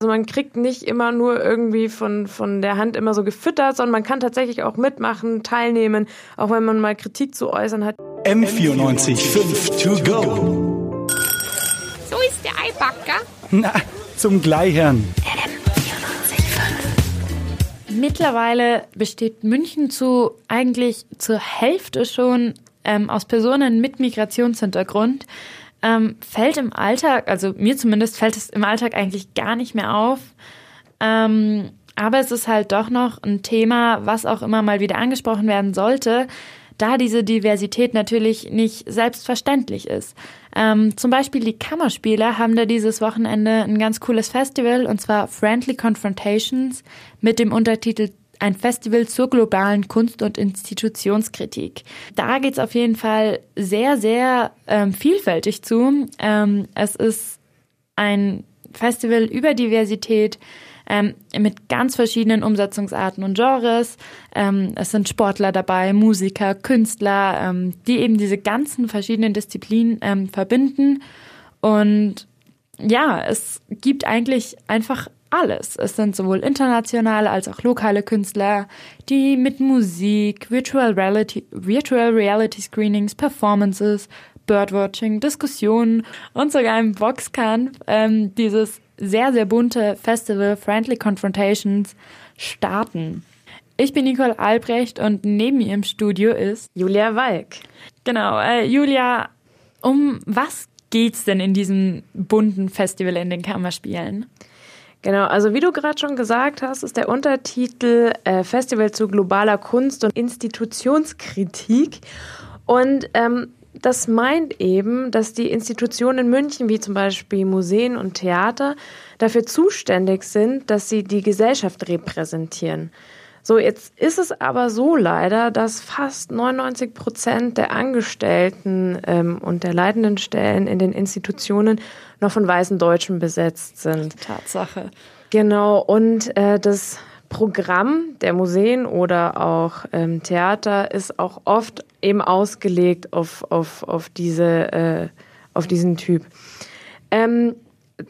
Also man kriegt nicht immer nur irgendwie von, von der Hand immer so gefüttert, sondern man kann tatsächlich auch mitmachen, teilnehmen, auch wenn man mal Kritik zu äußern hat. M94 5 to go. So ist der Eibacker. Na, zum Gleichern. Mittlerweile besteht München zu eigentlich zur Hälfte schon ähm, aus Personen mit Migrationshintergrund ähm, fällt im Alltag, also mir zumindest fällt es im Alltag eigentlich gar nicht mehr auf. Ähm, aber es ist halt doch noch ein Thema, was auch immer mal wieder angesprochen werden sollte, da diese Diversität natürlich nicht selbstverständlich ist. Ähm, zum Beispiel die Kammerspieler haben da dieses Wochenende ein ganz cooles Festival und zwar Friendly Confrontations mit dem Untertitel ein Festival zur globalen Kunst- und Institutionskritik. Da geht's auf jeden Fall sehr, sehr ähm, vielfältig zu. Ähm, es ist ein Festival über Diversität ähm, mit ganz verschiedenen Umsetzungsarten und Genres. Ähm, es sind Sportler dabei, Musiker, Künstler, ähm, die eben diese ganzen verschiedenen Disziplinen ähm, verbinden. Und ja, es gibt eigentlich einfach alles. Es sind sowohl internationale als auch lokale Künstler, die mit Musik, Virtual Reality, Virtual Reality Screenings, Performances, Birdwatching, Diskussionen und sogar einem Boxkampf ähm, dieses sehr, sehr bunte Festival Friendly Confrontations starten. Ich bin Nicole Albrecht und neben mir im Studio ist Julia Walk. Genau, äh, Julia, um was geht's denn in diesem bunten Festival in den Kammerspielen? Genau, also wie du gerade schon gesagt hast, ist der Untertitel äh, Festival zu globaler Kunst und Institutionskritik. Und ähm, das meint eben, dass die Institutionen in München, wie zum Beispiel Museen und Theater, dafür zuständig sind, dass sie die Gesellschaft repräsentieren. So, jetzt ist es aber so leider, dass fast 99 Prozent der Angestellten ähm, und der leitenden Stellen in den Institutionen noch von weißen Deutschen besetzt sind. Tatsache. Genau, und äh, das Programm der Museen oder auch ähm, Theater ist auch oft eben ausgelegt auf, auf, auf, diese, äh, auf diesen Typ. Ähm,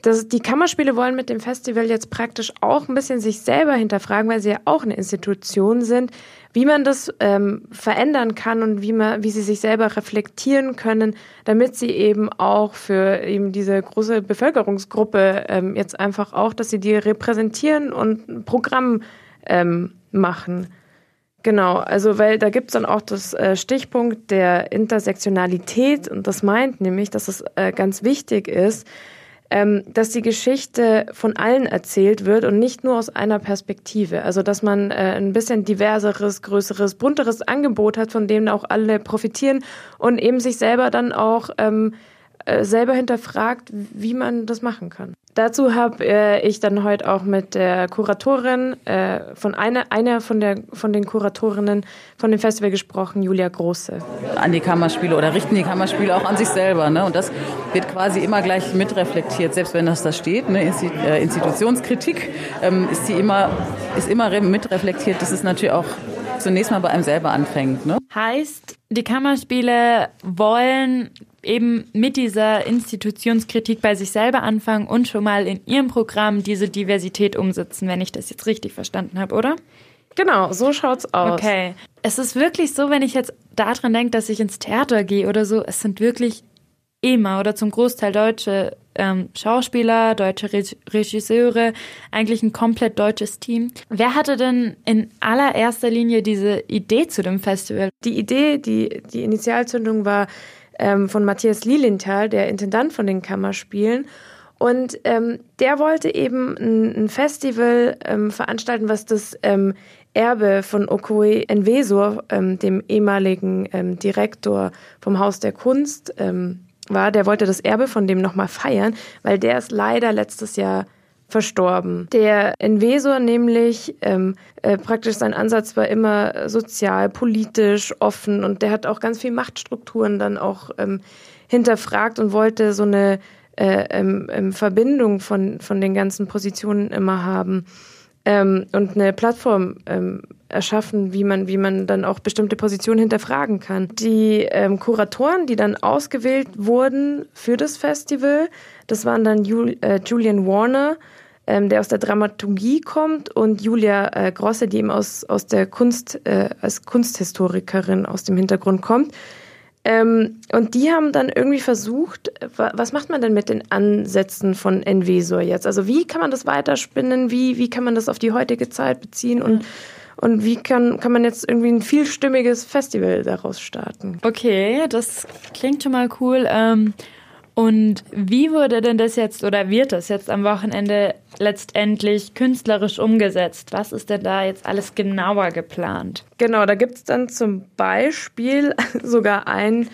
das, die Kammerspiele wollen mit dem Festival jetzt praktisch auch ein bisschen sich selber hinterfragen, weil sie ja auch eine Institution sind, wie man das ähm, verändern kann und wie man, wie sie sich selber reflektieren können, damit sie eben auch für eben diese große Bevölkerungsgruppe ähm, jetzt einfach auch, dass sie die repräsentieren und ein Programm ähm, machen. Genau, also weil da gibt es dann auch das äh, Stichpunkt der Intersektionalität und das meint nämlich, dass es äh, ganz wichtig ist, ähm, dass die Geschichte von allen erzählt wird und nicht nur aus einer Perspektive. Also dass man äh, ein bisschen diverseres, größeres, bunteres Angebot hat, von dem auch alle profitieren und eben sich selber dann auch ähm, äh, selber hinterfragt, wie man das machen kann. Dazu habe äh, ich dann heute auch mit der Kuratorin äh, von einer, einer von, der, von den Kuratorinnen von dem Festival gesprochen, Julia Große. An die Kammerspiele oder richten die Kammerspiele auch an sich selber. Ne? Und das wird quasi immer gleich mitreflektiert, selbst wenn das da steht. Ne? Äh, Institutionskritik ähm, ist, die immer, ist immer mitreflektiert. Das ist natürlich auch zunächst mal bei einem selber anfängt. Ne? Heißt, die Kammerspiele wollen eben mit dieser Institutionskritik bei sich selber anfangen und schon mal in ihrem Programm diese Diversität umsetzen, wenn ich das jetzt richtig verstanden habe, oder? Genau, so schaut's aus. Okay. Es ist wirklich so, wenn ich jetzt daran denke, dass ich ins Theater gehe oder so, es sind wirklich immer oder zum Großteil deutsche ähm, Schauspieler, deutsche Re Regisseure, eigentlich ein komplett deutsches Team. Wer hatte denn in allererster Linie diese Idee zu dem Festival? Die Idee, die, die Initialzündung war ähm, von Matthias Lilienthal, der Intendant von den Kammerspielen. Und ähm, der wollte eben ein, ein Festival ähm, veranstalten, was das ähm, Erbe von Okoe Envesor, ähm, dem ehemaligen ähm, Direktor vom Haus der Kunst, ähm, war. Der wollte das Erbe von dem nochmal feiern, weil der ist leider letztes Jahr verstorben. Der Envesor nämlich ähm, äh, praktisch sein Ansatz war immer sozial, politisch, offen und der hat auch ganz viel Machtstrukturen dann auch ähm, hinterfragt und wollte so eine äh, ähm, ähm Verbindung von, von den ganzen Positionen immer haben ähm, und eine Plattform ähm, erschaffen, wie man, wie man dann auch bestimmte Positionen hinterfragen kann. Die ähm, Kuratoren, die dann ausgewählt wurden für das Festival, das waren dann Jul äh, Julian Warner, ähm, der aus der Dramaturgie kommt und Julia äh, Grosse, die eben aus, aus der Kunst, äh, als Kunsthistorikerin aus dem Hintergrund kommt. Ähm, und die haben dann irgendwie versucht, was macht man denn mit den Ansätzen von Envesor jetzt? Also wie kann man das weiterspinnen? Wie, wie kann man das auf die heutige Zeit beziehen? Und, und wie kann, kann man jetzt irgendwie ein vielstimmiges Festival daraus starten? Okay, das klingt schon mal cool. Ähm und wie wurde denn das jetzt oder wird das jetzt am Wochenende letztendlich künstlerisch umgesetzt? Was ist denn da jetzt alles genauer geplant? Genau, da gibt es dann zum Beispiel sogar einen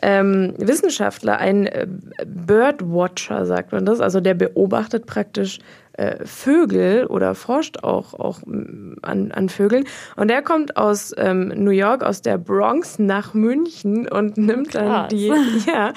ähm, Wissenschaftler, ein äh, Birdwatcher, sagt man das, also der beobachtet praktisch äh, Vögel oder forscht auch, auch an, an Vögeln. Und der kommt aus ähm, New York, aus der Bronx nach München und nimmt Krass. dann die, ja,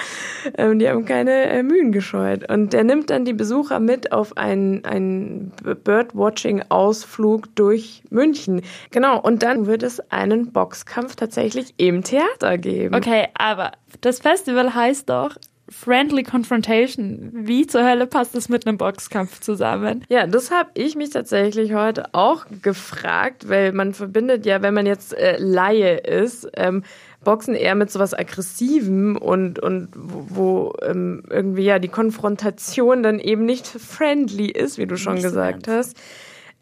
ähm, die haben keine äh, Mühen gescheut. Und der nimmt dann die Besucher mit auf einen, einen Birdwatching-Ausflug durch München. Genau, und dann wird es einen Boxkampf tatsächlich im Theater geben. Okay, aber das Festival heißt doch Friendly Confrontation. Wie zur Hölle passt das mit einem Boxkampf zusammen? Ja, das habe ich mich tatsächlich heute auch gefragt, weil man verbindet ja, wenn man jetzt äh, Laie ist, ähm, Boxen eher mit sowas Aggressivem und, und wo, wo ähm, irgendwie ja die Konfrontation dann eben nicht friendly ist, wie du schon nicht gesagt so hast.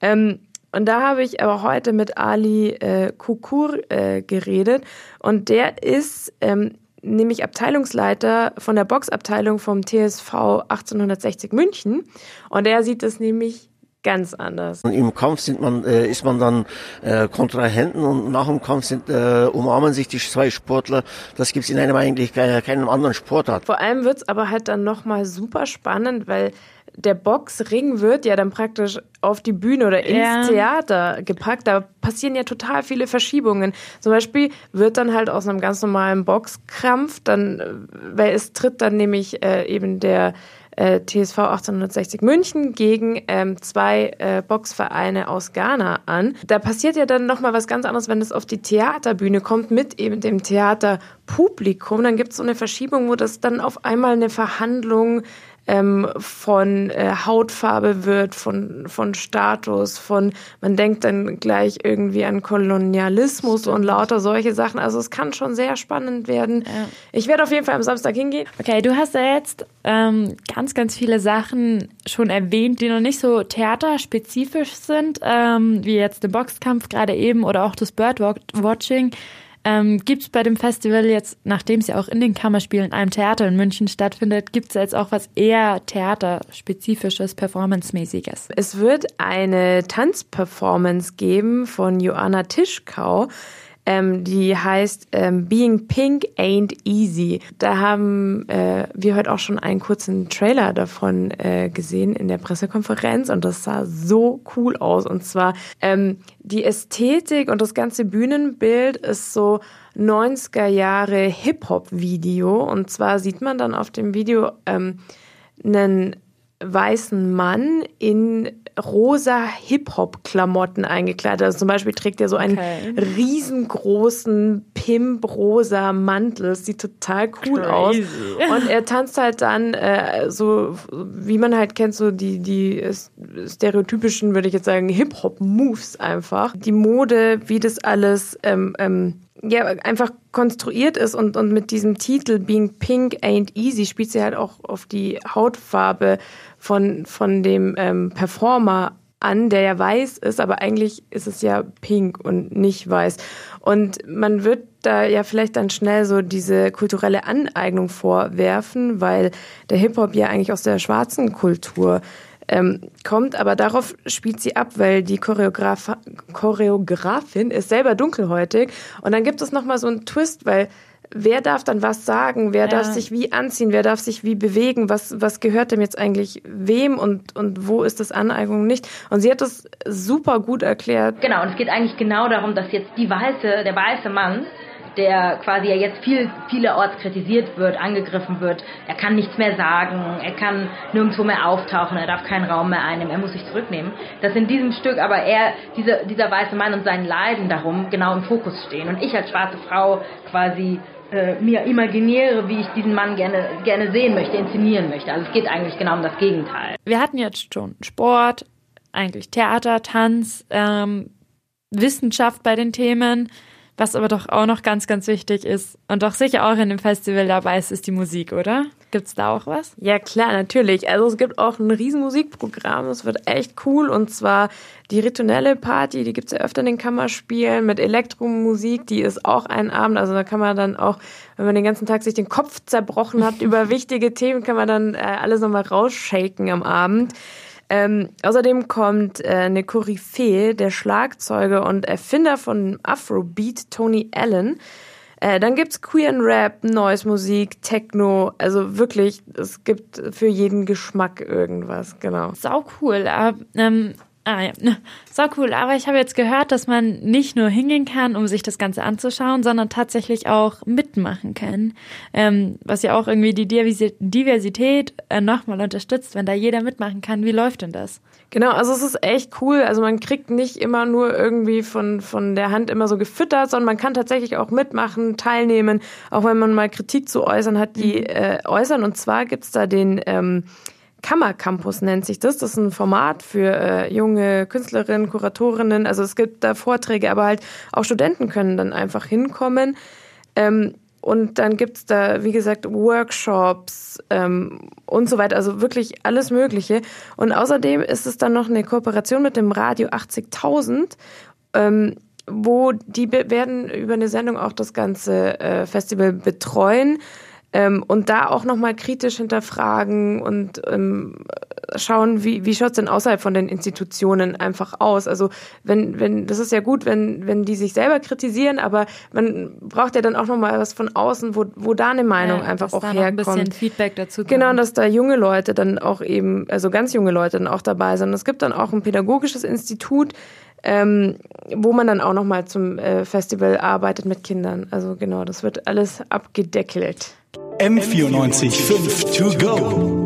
Ähm, und da habe ich aber heute mit Ali äh, Kukur äh, geredet und der ist ähm, nämlich Abteilungsleiter von der Boxabteilung vom TSV 1860 München. Und er sieht es nämlich ganz anders. Im Kampf sind man, äh, ist man dann äh, Kontrahenten und nach dem Kampf sind, äh, umarmen sich die zwei Sportler. Das gibt's in einem eigentlich keinem anderen Sportart. Vor allem wird's aber halt dann nochmal super spannend, weil der Boxring wird ja dann praktisch auf die Bühne oder ins ja. Theater gepackt. Da passieren ja total viele Verschiebungen. Zum Beispiel wird dann halt aus einem ganz normalen Boxkrampf dann, äh, weil es tritt dann nämlich äh, eben der äh, TSV 1860 München gegen ähm, zwei äh, Boxvereine aus Ghana an. Da passiert ja dann nochmal was ganz anderes, wenn es auf die Theaterbühne kommt mit eben dem Theaterpublikum. Dann gibt es so eine Verschiebung, wo das dann auf einmal eine Verhandlung ähm, von äh, Hautfarbe wird, von, von Status, von, man denkt dann gleich irgendwie an Kolonialismus Stimmt. und lauter solche Sachen. Also es kann schon sehr spannend werden. Ja. Ich werde auf jeden Fall am Samstag hingehen. Okay, du hast ja jetzt ähm, ganz, ganz viele Sachen schon erwähnt, die noch nicht so theaterspezifisch sind, ähm, wie jetzt der Boxkampf gerade eben oder auch das Birdwatching. Ähm, gibt es bei dem Festival jetzt, nachdem es ja auch in den Kammerspielen einem Theater in München stattfindet, gibt es jetzt auch was eher theaterspezifisches, performancemäßiges? Es wird eine Tanzperformance geben von Joanna Tischkau. Ähm, die heißt ähm, Being Pink Ain't Easy. Da haben äh, wir heute auch schon einen kurzen Trailer davon äh, gesehen in der Pressekonferenz und das sah so cool aus. Und zwar ähm, die Ästhetik und das ganze Bühnenbild ist so 90er Jahre Hip-Hop-Video. Und zwar sieht man dann auf dem Video ähm, einen weißen Mann in rosa Hip-Hop-Klamotten eingekleidet. Also zum Beispiel trägt er so einen okay. riesengroßen Pimp-rosa Mantel. Das sieht total cool Crazy. aus. Und er tanzt halt dann äh, so, wie man halt kennt, so die, die stereotypischen, würde ich jetzt sagen, Hip-Hop-Moves einfach. Die Mode, wie das alles ähm, ähm, ja, einfach konstruiert ist und, und mit diesem Titel Being Pink Ain't Easy spielt sie halt auch auf die Hautfarbe von, von dem ähm, Performer an, der ja weiß ist, aber eigentlich ist es ja pink und nicht weiß. Und man wird da ja vielleicht dann schnell so diese kulturelle Aneignung vorwerfen, weil der Hip-Hop ja eigentlich aus der schwarzen Kultur ähm, kommt, aber darauf spielt sie ab, weil die Choreograf Choreografin ist selber dunkelhäutig und dann gibt es nochmal so einen Twist, weil wer darf dann was sagen, wer ja. darf sich wie anziehen, wer darf sich wie bewegen, was, was gehört dem jetzt eigentlich wem und, und wo ist das Aneignung nicht. Und sie hat das super gut erklärt. Genau, und es geht eigentlich genau darum, dass jetzt die weiße, der weiße Mann der quasi ja jetzt viel, vielerorts kritisiert wird, angegriffen wird. Er kann nichts mehr sagen, er kann nirgendwo mehr auftauchen, er darf keinen Raum mehr einnehmen, er muss sich zurücknehmen. Dass in diesem Stück aber er, dieser, dieser weiße Mann und sein Leiden darum genau im Fokus stehen. Und ich als schwarze Frau quasi äh, mir imaginiere, wie ich diesen Mann gerne, gerne sehen möchte, inszenieren möchte. Also es geht eigentlich genau um das Gegenteil. Wir hatten jetzt schon Sport, eigentlich Theater, Tanz, ähm, Wissenschaft bei den Themen. Was aber doch auch noch ganz, ganz wichtig ist und doch sicher auch in dem Festival dabei ist, ist die Musik, oder? Gibt's da auch was? Ja, klar, natürlich. Also es gibt auch ein riesen Musikprogramm. Es wird echt cool. Und zwar die Ritonelle Party, die gibt's ja öfter in den Kammerspielen mit Elektromusik. Die ist auch ein Abend. Also da kann man dann auch, wenn man den ganzen Tag sich den Kopf zerbrochen hat über wichtige Themen, kann man dann äh, alles nochmal rausshaken am Abend. Ähm, außerdem kommt äh, eine Koryphäe, der Schlagzeuger und Erfinder von Afrobeat, Tony Allen. Äh, dann gibt's Queer and Rap, Noise Musik, Techno, also wirklich, es gibt für jeden Geschmack irgendwas, genau. Sau cool. Aber, ähm, Ah ja, so cool. Aber ich habe jetzt gehört, dass man nicht nur hingehen kann, um sich das Ganze anzuschauen, sondern tatsächlich auch mitmachen kann. Ähm, was ja auch irgendwie die Diversität äh, nochmal unterstützt, wenn da jeder mitmachen kann. Wie läuft denn das? Genau, also es ist echt cool. Also man kriegt nicht immer nur irgendwie von, von der Hand immer so gefüttert, sondern man kann tatsächlich auch mitmachen, teilnehmen, auch wenn man mal Kritik zu äußern hat, die mhm. äh, äußern. Und zwar gibt's da den ähm, Kammercampus nennt sich das. Das ist ein Format für äh, junge Künstlerinnen, Kuratorinnen. Also es gibt da Vorträge, aber halt auch Studenten können dann einfach hinkommen. Ähm, und dann gibt's da, wie gesagt, Workshops ähm, und so weiter. Also wirklich alles Mögliche. Und außerdem ist es dann noch eine Kooperation mit dem Radio 80.000. Ähm, wo die werden über eine Sendung auch das ganze äh, Festival betreuen ähm, und da auch nochmal kritisch hinterfragen und ähm, schauen, wie, wie schaut es denn außerhalb von den Institutionen einfach aus. Also wenn, wenn, das ist ja gut, wenn, wenn die sich selber kritisieren, aber man braucht ja dann auch nochmal was von außen, wo, wo da eine Meinung ja, einfach auch da herkommt. Noch ein bisschen Feedback dazu kommt. Genau, dass da junge Leute dann auch eben, also ganz junge Leute dann auch dabei sind. Es gibt dann auch ein pädagogisches Institut, ähm, wo man dann auch nochmal zum äh, Festival arbeitet mit Kindern. Also genau, das wird alles abgedeckelt. M94 5 to go.